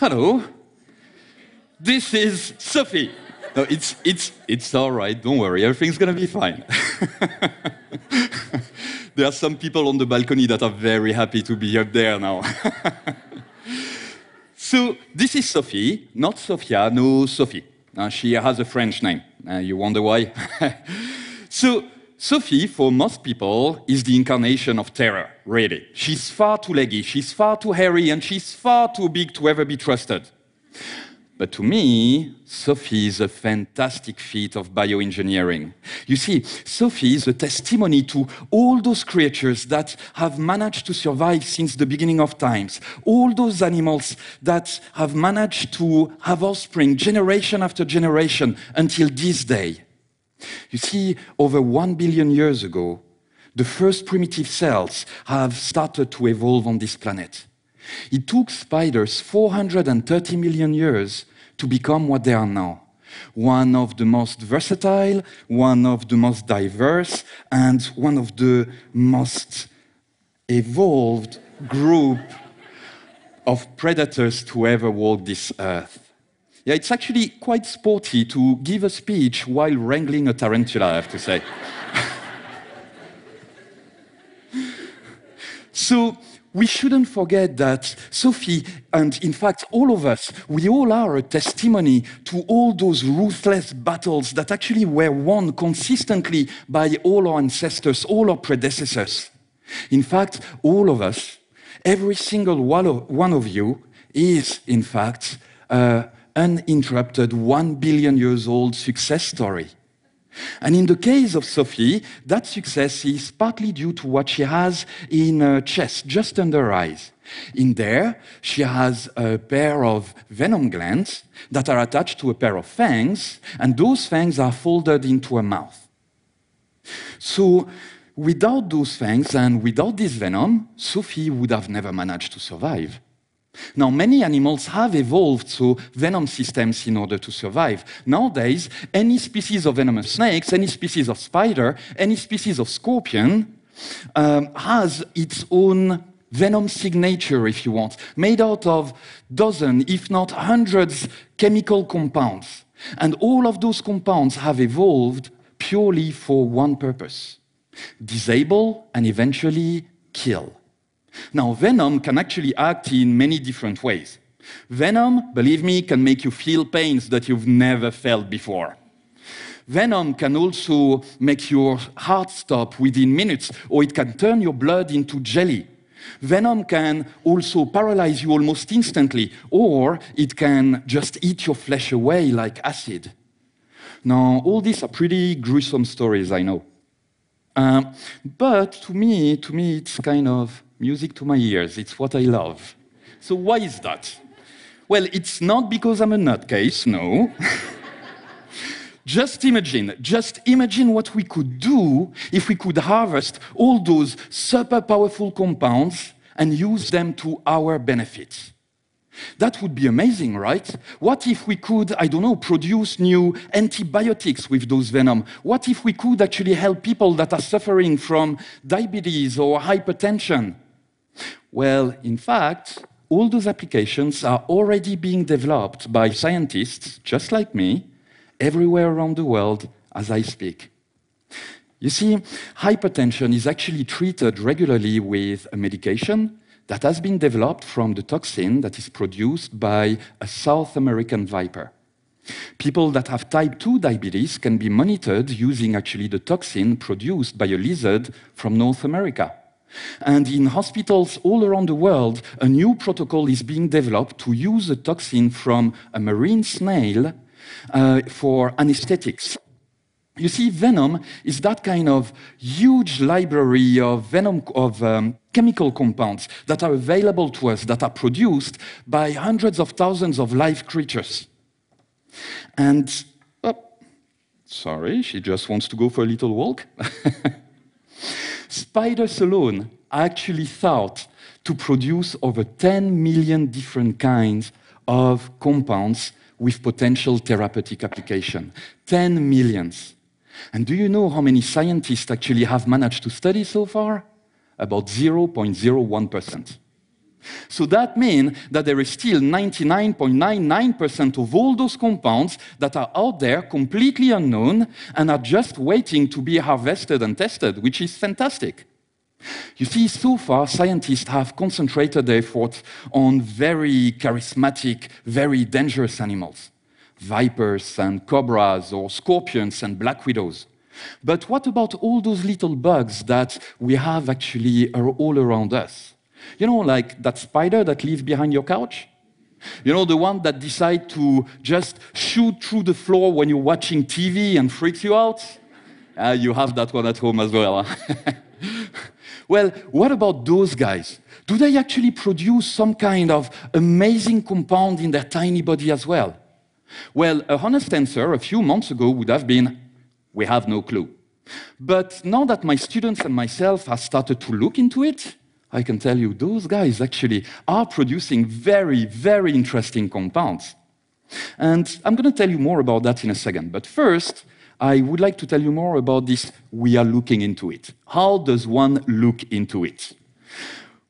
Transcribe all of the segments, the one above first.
Hello. This is Sophie. No, it's, it's, it's all right. Don't worry. Everything's to be fine. there are some people on the balcony that are very happy to be up there now. so, this is Sophie, not Sophia, no, Sophie. Uh, she has a French name. Uh, you wonder why? so, Sophie, for most people, is the incarnation of terror, really. She's far too leggy, she's far too hairy, and she's far too big to ever be trusted. But to me, Sophie is a fantastic feat of bioengineering. You see, Sophie is a testimony to all those creatures that have managed to survive since the beginning of times, all those animals that have managed to have offspring generation after generation until this day. You see, over one billion years ago, the first primitive cells have started to evolve on this planet. It took spiders 430 million years to become what they are now. One of the most versatile, one of the most diverse, and one of the most evolved group of predators to ever walk this earth. Yeah, it's actually quite sporty to give a speech while wrangling a tarantula, I have to say. so, we shouldn't forget that Sophie, and in fact, all of us, we all are a testimony to all those ruthless battles that actually were won consistently by all our ancestors, all our predecessors. In fact, all of us, every single one of you, is, in fact, uh, uninterrupted, one billion years old success story. And in the case of Sophie, that success is partly due to what she has in her chest, just under her eyes. In there, she has a pair of venom glands that are attached to a pair of fangs, and those fangs are folded into her mouth. So, without those fangs and without this venom, Sophie would have never managed to survive. Now, many animals have evolved so venom systems in order to survive. Nowadays, any species of venomous snakes, any species of spider, any species of scorpion um, has its own venom signature, if you want, made out of dozens, if not hundreds, chemical compounds. And all of those compounds have evolved purely for one purpose disable and eventually kill. Now, venom can actually act in many different ways. Venom, believe me, can make you feel pains that you've never felt before. Venom can also make your heart stop within minutes, or it can turn your blood into jelly. Venom can also paralyze you almost instantly, or it can just eat your flesh away like acid. Now, all these are pretty gruesome stories, I know. Um, but to me, to me, it's kind of music to my ears. It's what I love. So why is that? Well, it's not because I'm a nutcase, no. just imagine, just imagine what we could do if we could harvest all those super powerful compounds and use them to our benefit. That would be amazing, right? What if we could, I don't know, produce new antibiotics with those venom? What if we could actually help people that are suffering from diabetes or hypertension? Well, in fact, all those applications are already being developed by scientists just like me everywhere around the world as I speak. You see, hypertension is actually treated regularly with a medication that has been developed from the toxin that is produced by a South American viper. People that have type 2 diabetes can be monitored using actually the toxin produced by a lizard from North America. And in hospitals all around the world, a new protocol is being developed to use a toxin from a marine snail uh, for anesthetics. You see, venom is that kind of huge library of venom of um, chemical compounds that are available to us, that are produced by hundreds of thousands of live creatures. And, oh, sorry, she just wants to go for a little walk. Spiders alone actually thought to produce over 10 million different kinds of compounds with potential therapeutic application. 10 millions. And do you know how many scientists actually have managed to study so far? About 0.01%. So that means that there is still 99.99% of all those compounds that are out there completely unknown and are just waiting to be harvested and tested, which is fantastic. You see, so far, scientists have concentrated their efforts on very charismatic, very dangerous animals vipers and cobras, or scorpions and black widows. But what about all those little bugs that we have actually are all around us? You know, like that spider that lives behind your couch? You know, the one that decides to just shoot through the floor when you're watching TV and freaks you out? Uh, you have that one at home as well. well, what about those guys? Do they actually produce some kind of amazing compound in their tiny body as well? Well, a honest answer a few months ago would have been we have no clue. But now that my students and myself have started to look into it, I can tell you those guys actually are producing very, very interesting compounds. And I'm going to tell you more about that in a second. But first, I would like to tell you more about this we are looking into it. How does one look into it?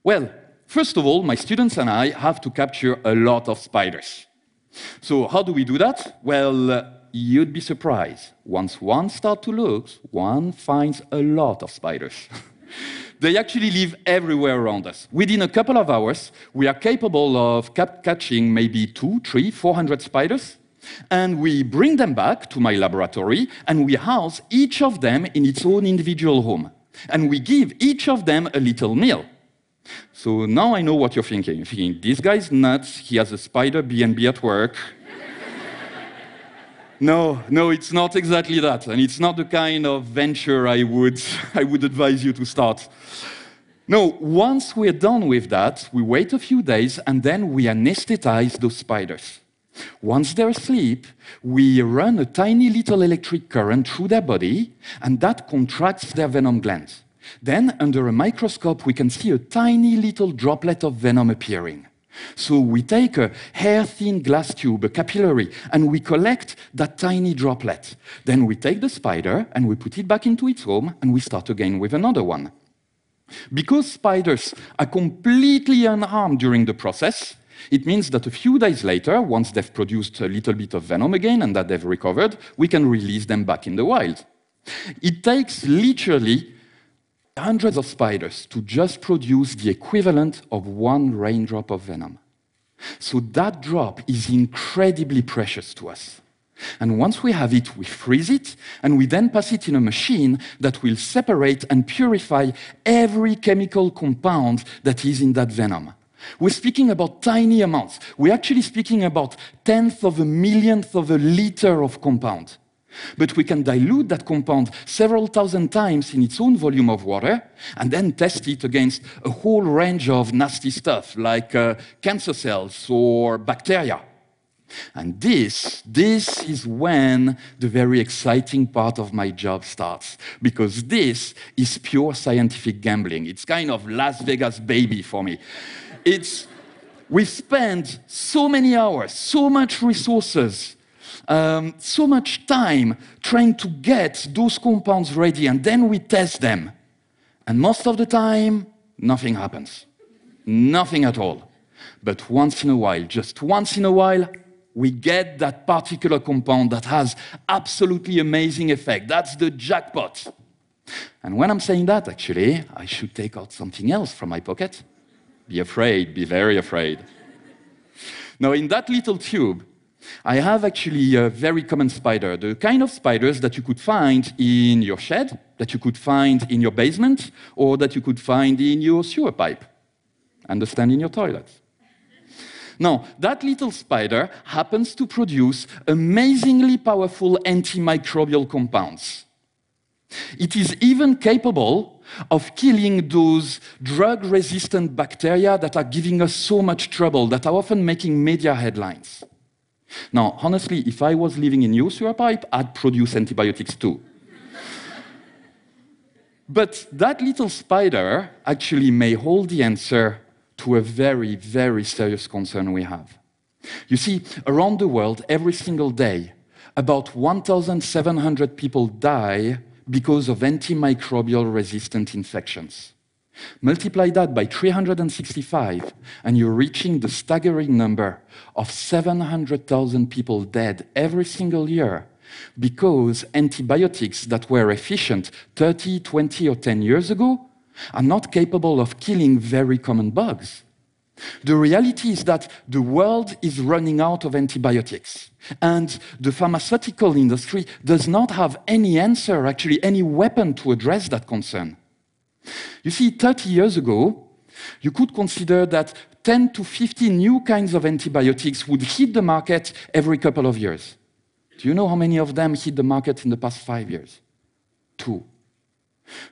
Well, first of all, my students and I have to capture a lot of spiders. So how do we do that? Well, uh, you'd be surprised. Once one starts to look, one finds a lot of spiders. They actually live everywhere around us. Within a couple of hours, we are capable of catching maybe two, three, four hundred spiders, and we bring them back to my laboratory, and we house each of them in its own individual home. And we give each of them a little meal. So now I know what you're thinking. You're thinking, this guy's nuts, he has a spider B&B at work, no, no, it's not exactly that. And it's not the kind of venture I would, I would advise you to start. No, once we're done with that, we wait a few days and then we anesthetize those spiders. Once they're asleep, we run a tiny little electric current through their body, and that contracts their venom glands. Then, under a microscope, we can see a tiny little droplet of venom appearing. So we take a hair-thin glass tube, a capillary, and we collect that tiny droplet. Then we take the spider and we put it back into its home and we start again with another one. Because spiders are completely unharmed during the process, it means that a few days later, once they've produced a little bit of venom again and that they've recovered, we can release them back in the wild. It takes literally hundreds of spiders to just produce the equivalent of one raindrop of venom. So that drop is incredibly precious to us. And once we have it, we freeze it, and we then pass it in a machine that will separate and purify every chemical compound that is in that venom. We're speaking about tiny amounts. We're actually speaking about tenth of a millionth of a liter of compound. But we can dilute that compound several thousand times in its own volume of water and then test it against a whole range of nasty stuff like uh, cancer cells or bacteria. And this, this is when the very exciting part of my job starts, because this is pure scientific gambling. It's kind of Las Vegas baby for me. It's, we spend so many hours, so much resources um, so much time trying to get those compounds ready, and then we test them. And most of the time, nothing happens. Nothing at all. But once in a while, just once in a while, we get that particular compound that has absolutely amazing effect. That's the jackpot. And when I'm saying that, actually, I should take out something else from my pocket. Be afraid, be very afraid. Now, in that little tube, I have actually a very common spider, the kind of spiders that you could find in your shed, that you could find in your basement, or that you could find in your sewer pipe. Understand in your toilet. Now, that little spider happens to produce amazingly powerful antimicrobial compounds. It is even capable of killing those drug resistant bacteria that are giving us so much trouble, that are often making media headlines. Now, honestly, if I was living in your sewer pipe, I'd produce antibiotics too. but that little spider actually may hold the answer to a very, very serious concern we have. You see, around the world, every single day, about 1,700 people die because of antimicrobial resistant infections. Multiply that by 365, and you're reaching the staggering number of 700,000 people dead every single year because antibiotics that were efficient 30, 20, or 10 years ago are not capable of killing very common bugs. The reality is that the world is running out of antibiotics, and the pharmaceutical industry does not have any answer, actually, any weapon to address that concern. You see, 30 years ago, you could consider that 10 to 50 new kinds of antibiotics would hit the market every couple of years. Do you know how many of them hit the market in the past five years? Two.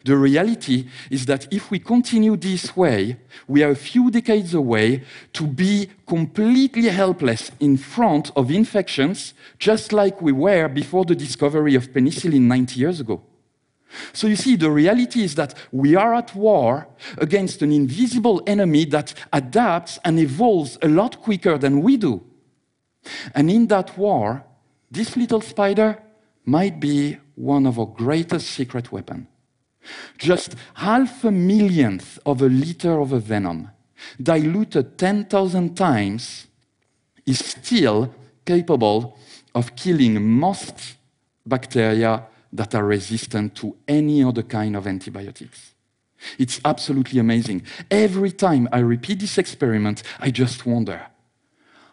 The reality is that if we continue this way, we are a few decades away to be completely helpless in front of infections, just like we were before the discovery of penicillin 90 years ago. So you see, the reality is that we are at war against an invisible enemy that adapts and evolves a lot quicker than we do. And in that war, this little spider might be one of our greatest secret weapons. Just half a millionth of a liter of a venom, diluted 10,000 times, is still capable of killing most bacteria that are resistant to any other kind of antibiotics. It's absolutely amazing. Every time I repeat this experiment, I just wonder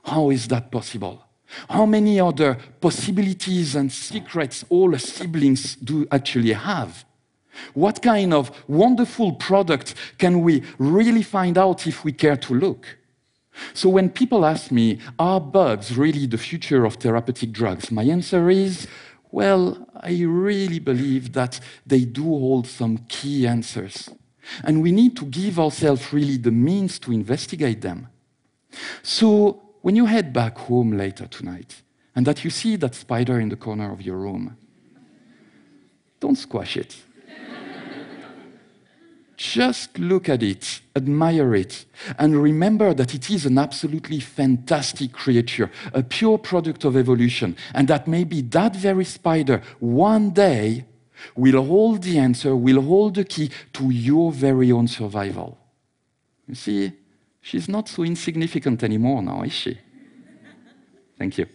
how is that possible? How many other possibilities and secrets all siblings do actually have? What kind of wonderful product can we really find out if we care to look? So when people ask me, are bugs really the future of therapeutic drugs? My answer is, well, I really believe that they do hold some key answers. And we need to give ourselves really the means to investigate them. So when you head back home later tonight, and that you see that spider in the corner of your room, don't squash it. Just look at it, admire it, and remember that it is an absolutely fantastic creature, a pure product of evolution, and that maybe that very spider one day will hold the answer, will hold the key to your very own survival. You see, she's not so insignificant anymore now, is she? Thank you.